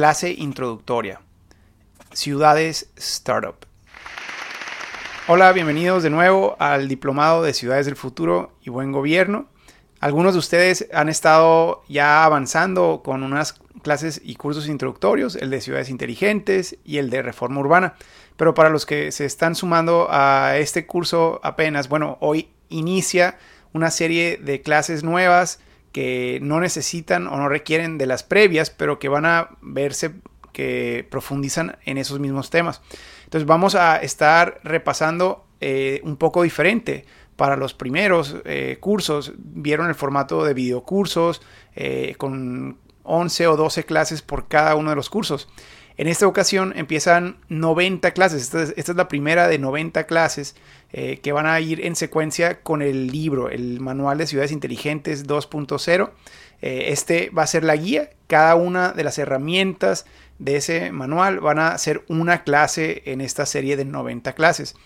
Clase introductoria. Ciudades Startup. Hola, bienvenidos de nuevo al Diplomado de Ciudades del Futuro y Buen Gobierno. Algunos de ustedes han estado ya avanzando con unas clases y cursos introductorios, el de ciudades inteligentes y el de reforma urbana. Pero para los que se están sumando a este curso apenas, bueno, hoy inicia una serie de clases nuevas que no necesitan o no requieren de las previas, pero que van a verse que profundizan en esos mismos temas. Entonces vamos a estar repasando eh, un poco diferente. Para los primeros eh, cursos vieron el formato de videocursos eh, con 11 o 12 clases por cada uno de los cursos. En esta ocasión empiezan 90 clases. Esta es, la primera de 90 clases eh, que van a ir en secuencia con el libro, el Manual de Ciudades Inteligentes 2.0. Eh, este va a ser la guía. Cada una de las herramientas de ese manual van a ser una clase en esta serie de 90 clases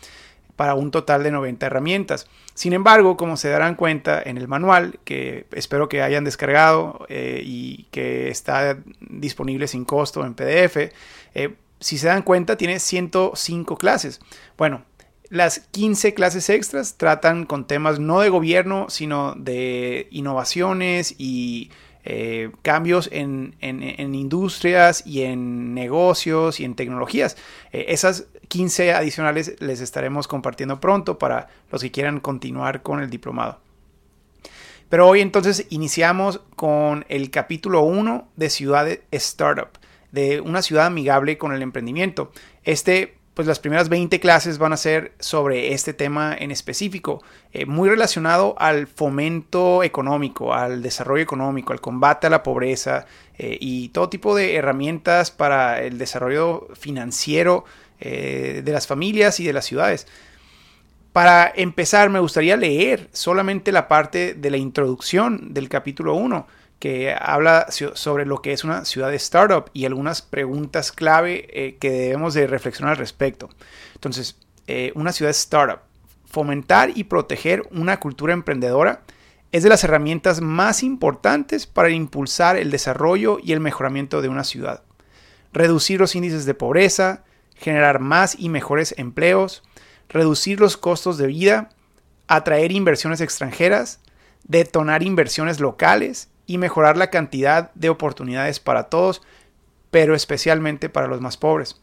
para un total de 90 herramientas. Sin embargo, como se darán cuenta en el manual, que espero que hayan descargado eh, y que está disponible sin costo en PDF, eh, si se dan cuenta tiene 105 clases. Bueno, las 15 clases extras tratan con temas no de gobierno, sino de innovaciones y eh, cambios en, industrias y en negocios y en tecnologías. Eh, esas 15 adicionales les estaremos compartiendo pronto para los que quieran continuar con el diplomado. Pero hoy entonces iniciamos con el capítulo 1 de Ciudad Startup, de una ciudad amigable con el emprendimiento. Este pues las primeras 20 clases van a ser sobre este tema en específico, eh, muy relacionado al fomento económico, al desarrollo económico, al combate a la pobreza eh, y todo tipo de herramientas para el desarrollo financiero eh, de las familias y de las ciudades. Para empezar, me gustaría leer solamente la parte de la introducción del capítulo 1 que habla sobre lo que es una ciudad de startup y algunas preguntas clave eh, que debemos de reflexionar al respecto. Entonces, eh, una ciudad de startup, fomentar y proteger una cultura emprendedora es de las herramientas más importantes para impulsar el desarrollo y el mejoramiento de una ciudad. Reducir los índices de pobreza, generar más y mejores empleos, reducir los costos de vida, atraer inversiones extranjeras, detonar inversiones locales y mejorar la cantidad de oportunidades para todos, pero especialmente para los más pobres.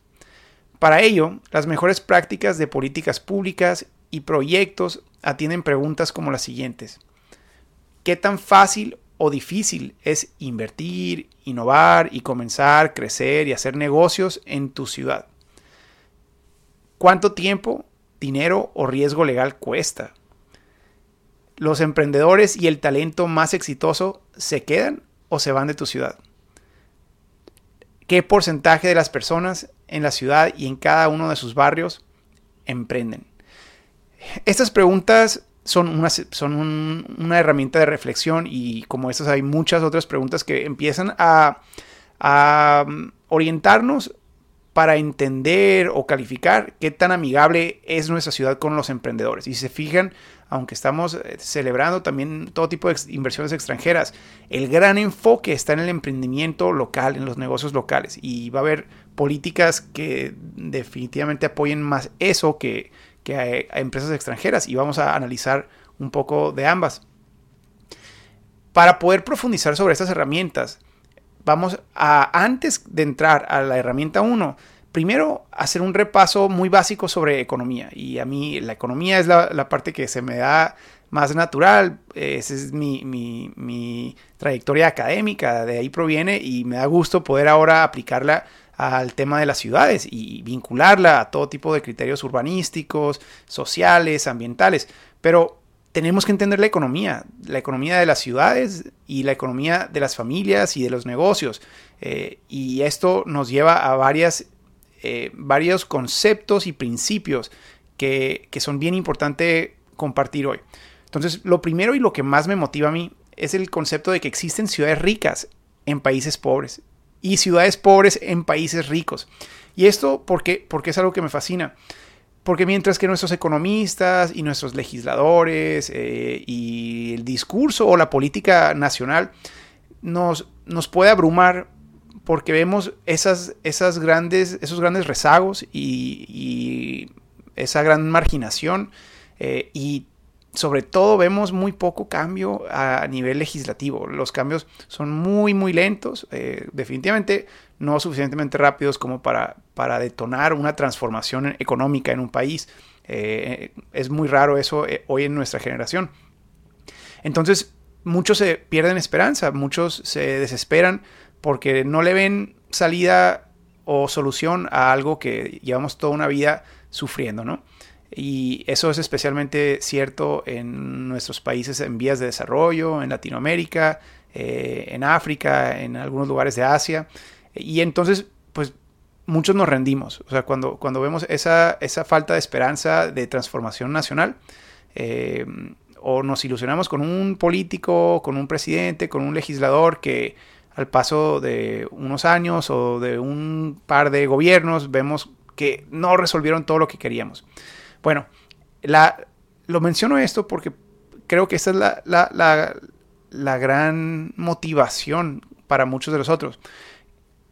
Para ello, las mejores prácticas de políticas públicas y proyectos atienden preguntas como las siguientes. ¿Qué tan fácil o difícil es invertir, innovar y comenzar, crecer y hacer negocios en tu ciudad? ¿Cuánto tiempo, dinero o riesgo legal cuesta? los emprendedores y el talento más exitoso se quedan o se van de tu ciudad? ¿Qué porcentaje de las personas en la ciudad y en cada uno de sus barrios emprenden? Estas preguntas son, una, son una herramienta de reflexión y como estas hay muchas otras preguntas que empiezan a, mm, orientarnos para entender o calificar qué tan amigable es nuestra ciudad con los emprendedores. Y si se fijan, aunque estamos eh, celebrando también todo tipo de inversiones extranjeras, el gran enfoque está en el emprendimiento local, en los negocios locales. Y va a haber políticas que definitivamente apoyen más eso que, a, empresas extranjeras. Y vamos a analizar un poco de ambas. Para poder profundizar sobre estas herramientas, vamos a, antes de entrar a la herramienta 1, primero hacer un repaso muy básico sobre economía. Y a mí la economía es la, parte que se me da más natural. Esa es mi, trayectoria académica, de ahí proviene y me da gusto poder ahora aplicarla al tema de las ciudades y vincularla a todo tipo de criterios urbanísticos, sociales, ambientales. Pero tenemos que entender la economía, la economía de las ciudades y la economía de las familias y de los negocios. Eh, y esto nos lleva a eh, varios conceptos y principios que, que son bien importantes compartir hoy. Entonces, lo primero y lo que más me motiva a mí es el concepto de que existen ciudades ricas en países pobres y ciudades pobres en países ricos. Y esto porque, porque es algo que me fascina. Porque mientras que nuestros economistas y nuestros legisladores eh, y el discurso o la política nacional nos, nos puede abrumar porque vemos esas, esas grandes, esos grandes rezagos y, esa gran marginación eh, y sobre todo vemos muy poco cambio a nivel legislativo. Los cambios son muy, muy lentos, eh, definitivamente no suficientemente rápidos como para, para detonar una transformación económica en un país. Eh, es muy raro eso hoy en nuestra generación. Entonces, muchos se pierden esperanza, muchos se desesperan porque no le ven salida o solución a algo que llevamos toda una vida sufriendo, ¿no? Y eso es especialmente cierto en nuestros países en vías de desarrollo, en Latinoamérica, eh, en África, en algunos lugares de Asia. Y entonces, pues muchos nos rendimos. O sea, cuando, cuando vemos esa, esa falta de esperanza de transformación nacional, eh, o nos ilusionamos con un político, con un presidente, con un legislador que al paso de unos años o de un par de gobiernos vemos que no resolvieron todo lo que queríamos. Bueno, lo menciono esto porque creo que esta es la, gran motivación para muchos de nosotros.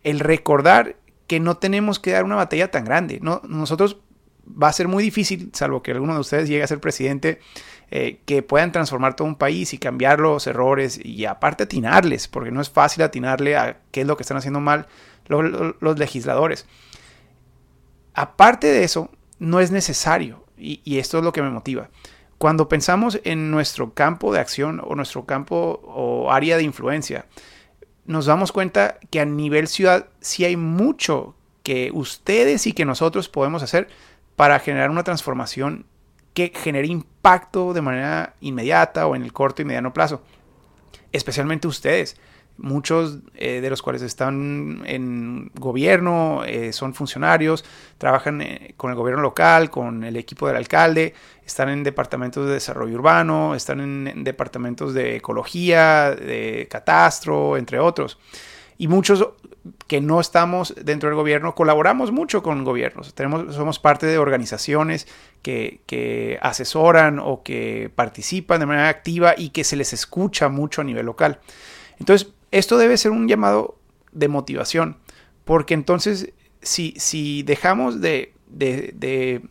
El recordar que no tenemos que dar una batalla tan grande. No, nosotros va a ser muy difícil, salvo que alguno de ustedes llegue a ser presidente, eh, que puedan transformar todo un país y cambiar los errores y aparte atinarles, porque no es fácil atinarle a qué es lo que están haciendo mal los, legisladores. Aparte de eso, no es necesario, y, esto es lo que me motiva. Cuando pensamos en nuestro campo de acción o nuestro campo o área de influencia, nos damos cuenta que a nivel ciudad sí hay mucho que ustedes y que nosotros podemos hacer para generar una transformación que genere impacto de manera inmediata o en el corto y mediano plazo. Especialmente ustedes, muchos eh, de los cuales están en gobierno, eh, son funcionarios, trabajan eh, con el gobierno local, con el equipo del alcalde, están en departamentos de desarrollo urbano, están en departamentos de ecología, de catastro, entre otros. Y muchos que no estamos dentro del gobierno, colaboramos mucho con gobiernos. Tenemos, somos parte de organizaciones que, asesoran o que participan de manera activa y que se les escucha mucho a nivel local. Entonces, esto debe ser un llamado de motivación, porque entonces, si, si dejamos de, de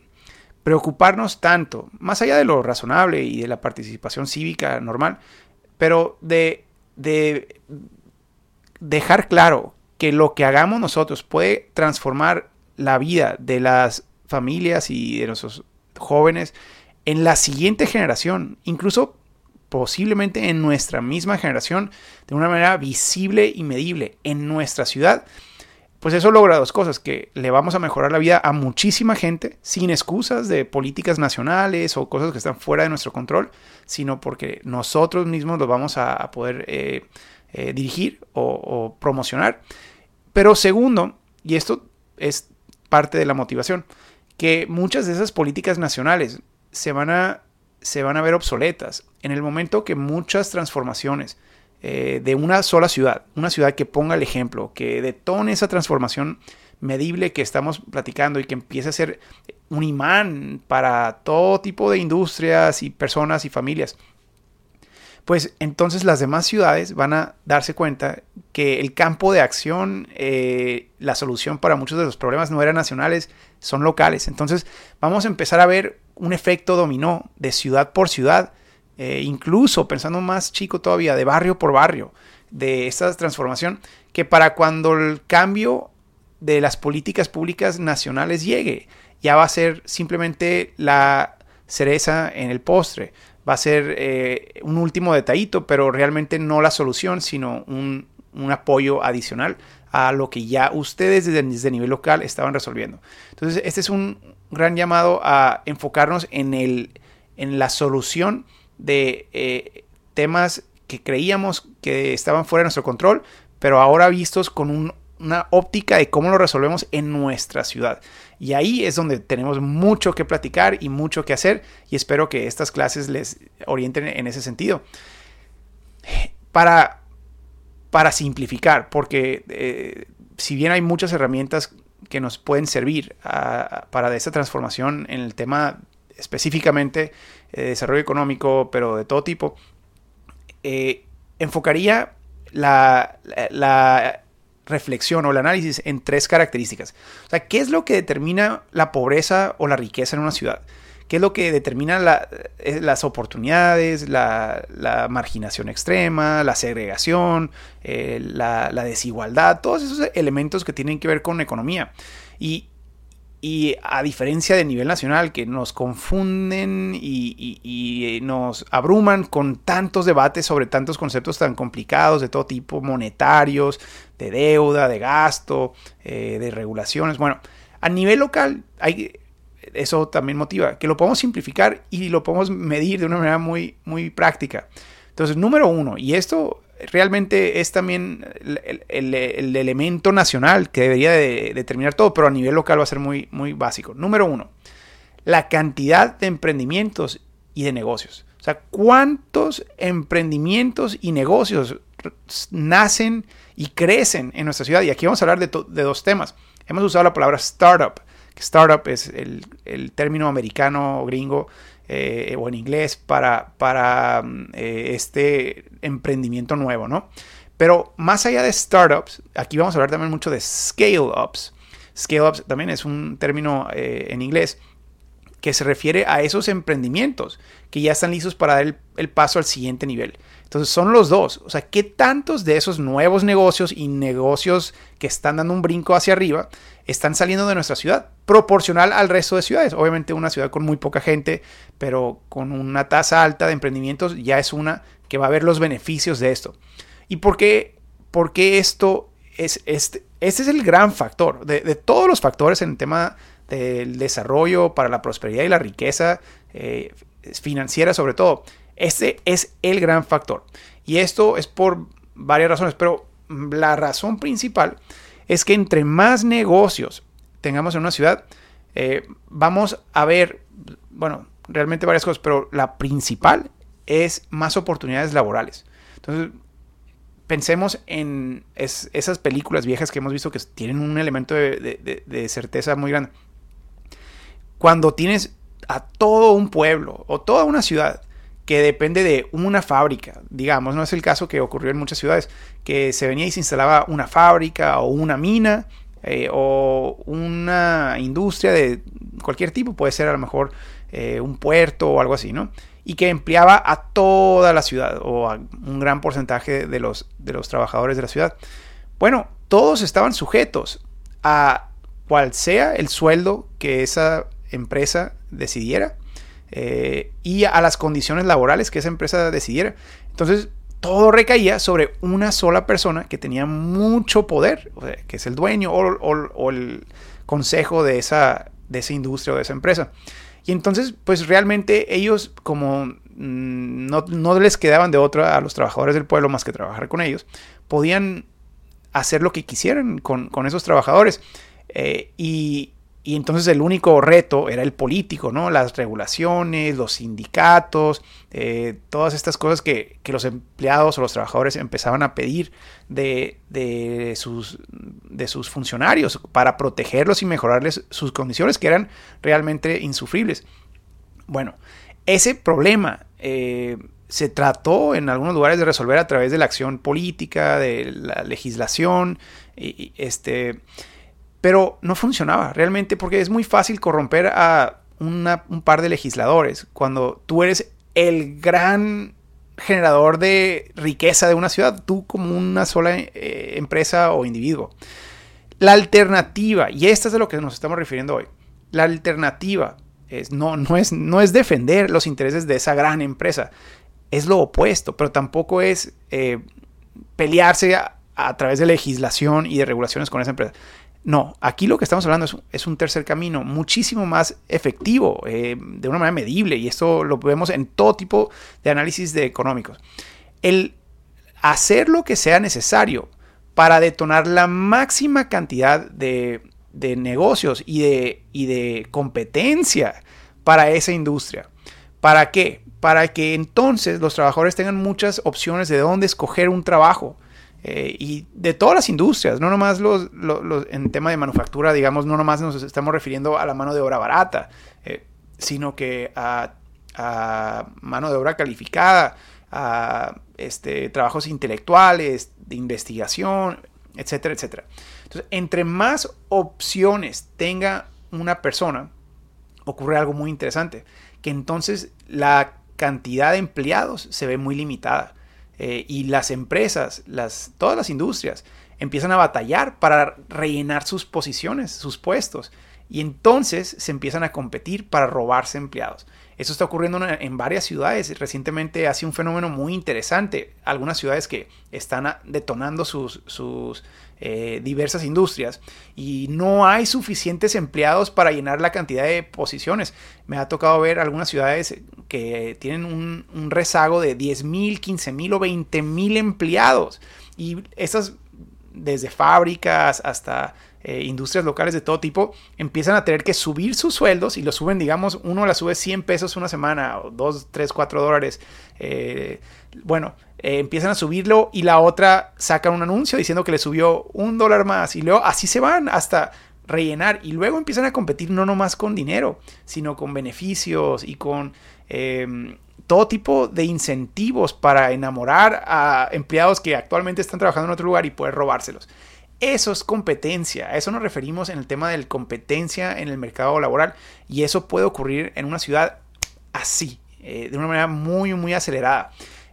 preocuparnos tanto, más allá de lo razonable y de la participación cívica normal, pero de, de dejar claro que lo que hagamos nosotros puede transformar la vida de las familias y de nuestros jóvenes en la siguiente generación, incluso posiblemente en nuestra misma generación, de una manera visible y medible en nuestra ciudad, pues eso logra dos cosas, que le vamos a mejorar la vida a muchísima gente sin excusas de políticas nacionales o cosas que están fuera de nuestro control, sino porque nosotros mismos lo vamos a, poder eh, eh, dirigir o, promocionar. Pero segundo, y esto es parte de la motivación, que muchas de esas políticas nacionales se van a, se van a ver obsoletas en el momento que muchas transformaciones eh, de una sola ciudad, una ciudad que ponga el ejemplo, que detone esa transformación medible que estamos platicando y que empiece a ser un imán para todo tipo de industrias y personas y familias pues entonces las demás ciudades van a darse cuenta que el campo de acción, eh, la solución para muchos de los problemas no eran nacionales, son locales. Entonces vamos a empezar a ver un efecto dominó de ciudad por ciudad, eh, incluso pensando más chico todavía, de barrio por barrio, de esta transformación, que para cuando el cambio de las políticas públicas nacionales llegue, ya va a ser simplemente la cereza en el postre va a ser eh, un último detallito, pero realmente no la solución, sino un, apoyo adicional a lo que ya ustedes desde, el nivel local estaban resolviendo. Entonces, este es un gran llamado a enfocarnos en, el, en la solución de eh, temas que creíamos que estaban fuera de nuestro control, pero ahora vistos con un una óptica de cómo lo resolvemos en nuestra ciudad. Y ahí es donde tenemos mucho que platicar y mucho que hacer y espero que estas clases les orienten en ese sentido. Para, para simplificar, porque eh, si bien hay muchas herramientas que nos pueden servir para esa transformación en el tema específicamente de desarrollo económico, pero de todo tipo, eh, enfocaría la, la reflexión o el análisis en tres características. O sea, ¿qué es lo que determina la pobreza o la riqueza en una ciudad? ¿Qué es lo que determina eh, las oportunidades, la, marginación extrema, la segregación, eh, la, desigualdad? Todos esos elementos que tienen que ver con economía. Y, a diferencia del nivel nacional, que nos confunden y, nos abruman con tantos debates sobre tantos conceptos tan complicados de todo tipo, monetarios, de deuda, de gasto, eh, de regulaciones. Bueno, a nivel local hay eso también motiva, que lo podemos simplificar y lo podemos medir de una manera muy, muy práctica. Entonces, número uno, y esto realmente es también el, elemento nacional que debería de determinar todo, pero a nivel local va a ser muy, muy básico. Número uno, la cantidad de emprendimientos y de negocios. O sea, ¿cuántos emprendimientos y negocios nacen y crecen en nuestra ciudad? Y aquí vamos a hablar de, de dos temas. Hemos usado la palabra startup startup es el, término americano o gringo eh, o en inglés para, mm, eh, este emprendimiento nuevo, ¿no? Pero más allá de startups, aquí vamos a hablar también mucho de scale-ups. Scale-ups también es un término eh, en inglés que se refiere a esos emprendimientos que ya están listos para dar el, paso al siguiente nivel. Entonces son los dos. O sea, ¿qué tantos de esos nuevos negocios y negocios que están dando un brinco hacia arriba están saliendo de nuestra ciudad? Proporcional al resto de ciudades. Obviamente una ciudad con muy poca gente, pero con una tasa alta de emprendimientos ya es una que va a ver los beneficios de esto. ¿Y por qué, por qué esto es este? Este es el gran factor. De, de todos los factores en el tema del desarrollo, para la prosperidad y la riqueza eh, financiera sobre todo. Ese es el gran factor. Y esto es por varias razones, pero la razón principal es que entre más negocios tengamos en una ciudad, eh, vamos a ver, bueno, realmente varias cosas, pero la principal es más oportunidades laborales. Entonces, pensemos en esas películas viejas que hemos visto que tienen un elemento de certeza muy grande cuando tienes a todo un pueblo o toda una ciudad que depende de una fábrica, digamos, no es el caso que ocurrió en muchas ciudades, que se venía y se instalaba una fábrica o una mina eh, o una industria de cualquier tipo, puede ser a lo mejor eh, un puerto o algo así, ¿no? Y que empleaba a toda la ciudad o a un gran porcentaje de los, de los trabajadores de la ciudad. Bueno, todos estaban sujetos a cual sea el sueldo que esa empresa decidiera eh, y a las condiciones laborales que esa empresa decidiera. Entonces, todo recaía sobre una sola persona que tenía mucho poder, que es el dueño o, el consejo de esa, de esa industria o de esa empresa. Y entonces, pues realmente ellos, como mm, no, les quedaban de otra a los trabajadores del pueblo más que trabajar con ellos, podían hacer lo que quisieran con, esos trabajadores. Eh, y, y entonces el único reto era el político, ¿no? Las regulaciones, los sindicatos, eh, todas estas cosas que, los empleados o los trabajadores empezaban a pedir de, sus, de sus funcionarios para protegerlos y mejorarles sus condiciones que eran realmente insufribles. Bueno, ese problema eh, se trató en algunos lugares de resolver a través de la acción política, de la legislación, y, este pero no funcionaba realmente porque es muy fácil corromper a un par de legisladores cuando tú eres el gran generador de riqueza de una ciudad, tú como una sola eh, empresa o individuo. La alternativa, y esta es de lo que nos estamos refiriendo hoy, la alternativa es, no, no, es, no es defender los intereses de esa gran empresa, es lo opuesto, pero tampoco es eh, pelearse a, a, través de legislación y de regulaciones con esa empresa. No, aquí lo que estamos hablando es, un tercer camino muchísimo más efectivo, eh, de una manera medible, y esto lo vemos en todo tipo de análisis de económicos. El hacer lo que sea necesario para detonar la máxima cantidad de, negocios y de, y de competencia para esa industria. ¿Para qué? Para que entonces los trabajadores tengan muchas opciones de dónde escoger un trabajo eh, y de todas las industrias, no nomás los, en tema de manufactura, digamos, no nomás nos estamos refiriendo a la mano de obra barata, eh, sino que a, mano de obra calificada, a este, trabajos intelectuales, de investigación, etcétera, etcétera. Entonces, entre más opciones tenga una persona, ocurre algo muy interesante, que entonces la cantidad de empleados se ve muy limitada. Eh, y las empresas, las, todas las industrias, empiezan a batallar para rellenar sus posiciones, sus puestos. Y entonces se empiezan a competir para robarse empleados. Eso está ocurriendo en varias ciudades. Recientemente ha sido un fenómeno muy interesante. Algunas ciudades que están detonando sus, eh, diversas industrias y no hay suficientes empleados para llenar la cantidad de posiciones. Me ha tocado ver algunas ciudades que tienen un, un rezago de 10 mil, 15 mil o 20 mil empleados. Y estas desde fábricas hasta eh, industrias locales de todo tipo, empiezan a tener que subir sus sueldos y lo suben, digamos, uno la sube 100 pesos una semana, o 2, 3, 4 dólares. Eh, bueno, eh, empiezan a subirlo y la otra saca un anuncio diciendo que le subió un dólar más y luego así se van hasta rellenar y luego empiezan a competir no nomás con dinero, sino con beneficios y con todo tipo de incentivos para enamorar a empleados que actualmente están trabajando en otro lugar y poder robárselos. Eso es competencia, a eso nos referimos en el tema de competencia en el mercado laboral y eso puede ocurrir en una ciudad así, eh, de una manera muy, muy acelerada.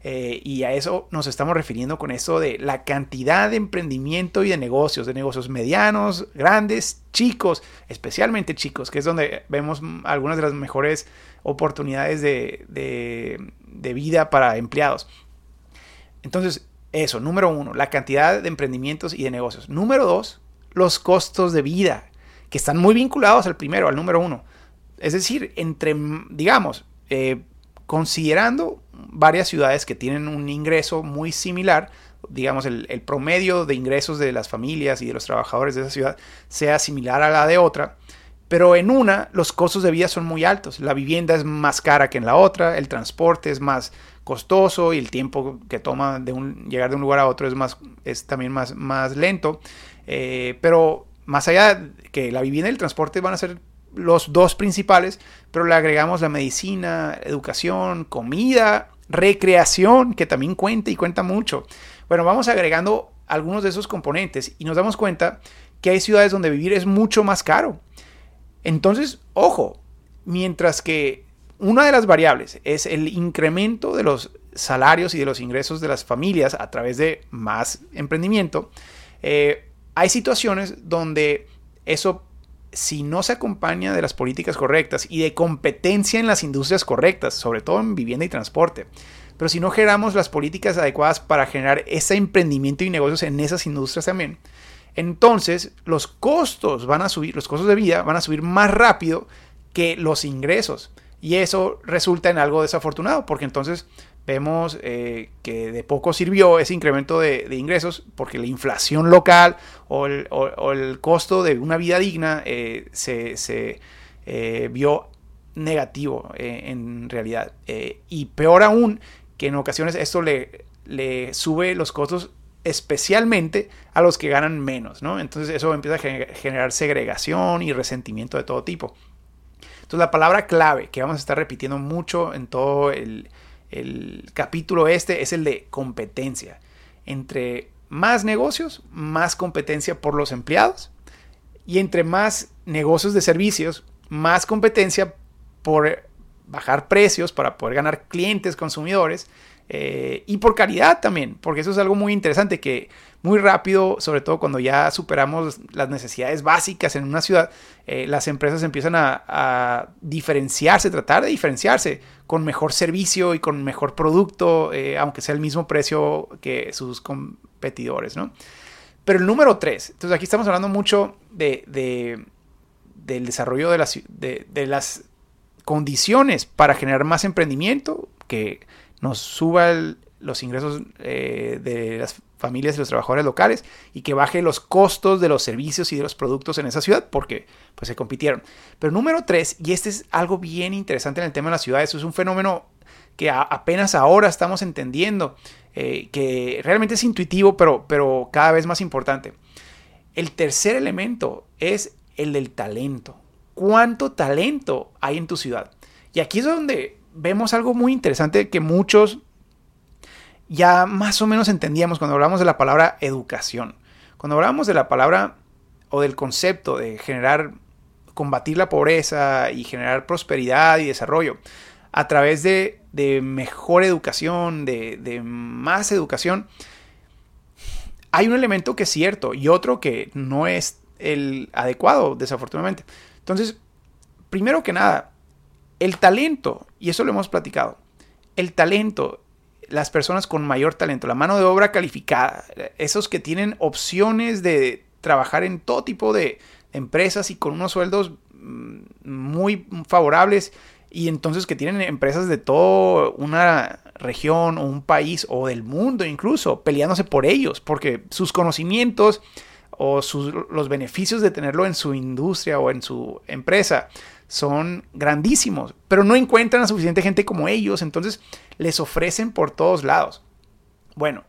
Eh, y a eso nos estamos refiriendo con eso de la cantidad de emprendimiento y de negocios, de negocios medianos, grandes, chicos, especialmente chicos, que es donde vemos algunas de las mejores oportunidades de, vida para empleados. Entonces, eso, número uno, la cantidad de emprendimientos y de negocios. Número dos, los costos de vida, que están muy vinculados al primero, al número uno. Es decir, entre, digamos, eh, considerando varias ciudades que tienen un ingreso muy similar, digamos, el, promedio de ingresos de las familias y de los trabajadores de esa ciudad sea similar a la de otra, pero en una, los costos de vida son muy altos. La vivienda es más cara que en la otra, el transporte es más costoso y el tiempo que toma de un, llegar de un lugar a otro es, más, es también más, más lento. Eh, pero más allá que la vivienda y el transporte van a ser los dos principales, pero le agregamos la medicina, educación, comida, recreación, que también cuenta y cuenta mucho. Bueno, vamos agregando algunos de esos componentes y nos damos cuenta que hay ciudades donde vivir es mucho más caro. Entonces, ojo, mientras que una de las variables es el incremento de los salarios y de los ingresos de las familias a través de más emprendimiento, eh, hay situaciones donde eso, si no se acompaña de las políticas correctas y de competencia en las industrias correctas, sobre todo en vivienda y transporte, pero si no generamos las políticas adecuadas para generar ese emprendimiento y negocios en esas industrias también, entonces los costos van a subir, los costos de vida van a subir más rápido que los ingresos. Y eso resulta en algo desafortunado, porque entonces vemos eh, que de poco sirvió ese incremento de, ingresos, porque la inflación local o el, costo de una vida digna eh, se, eh, vio negativo en realidad. y peor aún, que en ocasiones esto le, le sube los costos especialmente a los que ganan menos, ¿no? Entonces eso empieza a generar segregación y resentimiento de todo tipo. Entonces la palabra clave que vamos a estar repitiendo mucho en todo el, capítulo este es el de competencia. Entre más negocios, más competencia por los empleados. Y entre más negocios de servicios, más competencia por bajar precios para poder ganar clientes, consumidores eh, y por calidad también, porque eso es algo muy interesante que muy rápido, sobre todo cuando ya superamos las necesidades básicas en una ciudad, eh, las empresas empiezan a, diferenciarse, tratar de diferenciarse con mejor servicio y con mejor producto, eh, aunque sea el mismo precio que sus competidores, ¿no? Pero el número tres, entonces aquí estamos hablando mucho de, del desarrollo de las, de las condiciones para generar más emprendimiento, que nos suba los ingresos eh, de las familias y los trabajadores locales y que baje los costos de los servicios y de los productos en esa ciudad porque pues se compitieron. Pero número tres, y este es algo bien interesante en el tema de las ciudades, es un fenómeno que apenas ahora estamos entendiendo, eh, que realmente es intuitivo, pero, pero cada vez más importante. El tercer elemento es el del talento. ¿Cuánto talento hay en tu ciudad? Y aquí es donde vemos algo muy interesante que muchos ya más o menos entendíamos cuando hablamos de la palabra educación. Cuando hablamos de la palabra o del concepto de generar, combatir la pobreza y generar prosperidad y desarrollo a través de, mejor educación, de, de más educación, hay un elemento que es cierto y otro que no es el adecuado, desafortunadamente. Entonces, primero que nada, el talento, y eso lo hemos platicado, el talento, las personas con mayor talento, la mano de obra calificada, esos que tienen opciones de trabajar en todo tipo de empresas y con unos sueldos mm, muy favorables y entonces que tienen empresas de toda una región o un país o del mundo incluso peleándose por ellos porque sus conocimientos o los beneficios de tenerlo en su industria o en su empresa son grandísimos, pero no encuentran a suficiente gente como ellos, entonces les ofrecen por todos lados. Bueno,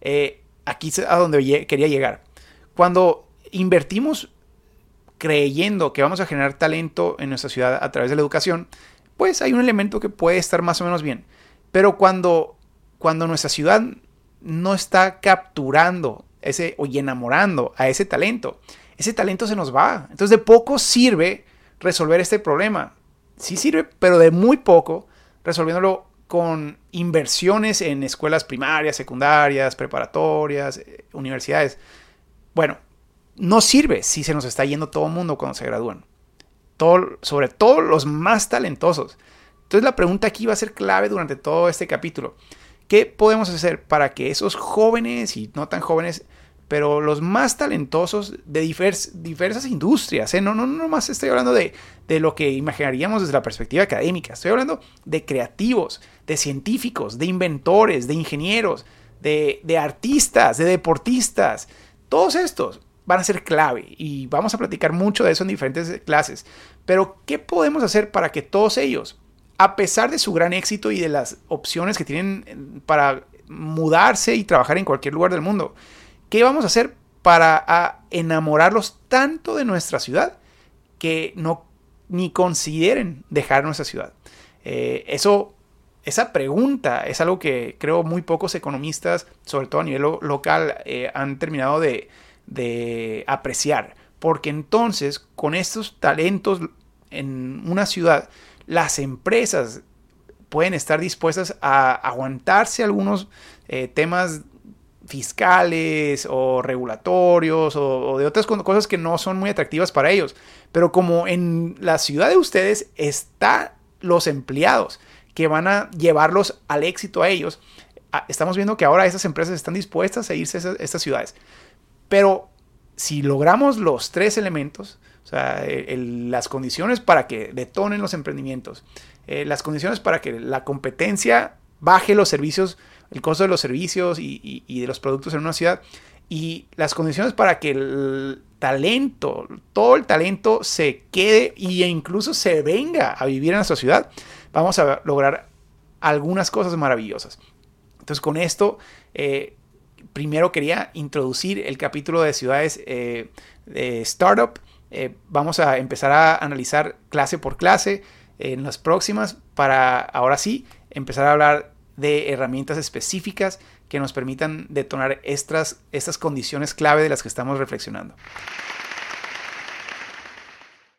eh, aquí es a donde quería llegar. Cuando invertimos creyendo que vamos a generar talento en nuestra ciudad a través de la educación, pues hay un elemento que puede estar más o menos bien. Pero cuando, cuando nuestra ciudad no está capturando ese, o enamorando a ese talento, ese talento se nos va. Entonces de poco sirve resolver este problema. Sí sirve, pero de muy poco resolviéndolo con inversiones en escuelas primarias, secundarias, preparatorias, eh, universidades. Bueno, no sirve si se nos está yendo todo el mundo cuando se gradúan. Todo, sobre todo los más talentosos. Entonces la pregunta aquí va a ser clave durante todo este capítulo. ¿Qué podemos hacer para que esos jóvenes y no tan jóvenes, pero los más talentosos de diversas industrias, ¿eh? no, no, no más estoy hablando de, de lo que imaginaríamos desde la perspectiva académica, estoy hablando de creativos, de científicos, de inventores, de ingenieros, de, de artistas, de deportistas, todos estos van a ser clave y vamos a platicar mucho de eso en diferentes clases. Pero, ¿qué podemos hacer para que todos ellos a pesar de su gran éxito y de las opciones que tienen eh, para mudarse y trabajar en cualquier lugar del mundo, ¿qué vamos a hacer para enamorarlos tanto de nuestra ciudad que no ni consideren dejar nuestra ciudad? Eh, eso, esa pregunta es algo que creo muy pocos economistas, sobre todo a nivel local, eh, han terminado de, apreciar. Porque entonces, con estos talentos en una ciudad, las empresas pueden estar dispuestas a aguantarse algunos eh, temas fiscales o regulatorios o, de otras cosas que no son muy atractivas para ellos. Pero como en la ciudad de ustedes están los empleados que van a llevarlos al éxito a ellos, estamos viendo que ahora esas empresas están dispuestas a irse a estas ciudades. Pero si logramos los tres elementos, o sea, las condiciones para que detonen los emprendimientos, eh, las condiciones para que la competencia baje los servicios, el costo de los servicios y, de los productos en una ciudad, y las condiciones para que el talento, todo el talento se quede e incluso se venga a vivir en nuestra ciudad, vamos a lograr algunas cosas maravillosas. Entonces con esto, eh, primero quería introducir el capítulo de ciudades eh, de startup eh, vamos a empezar a analizar clase por clase en las próximas para ahora sí empezar a hablar de herramientas específicas que nos permitan detonar estas, estas condiciones clave de las que estamos reflexionando.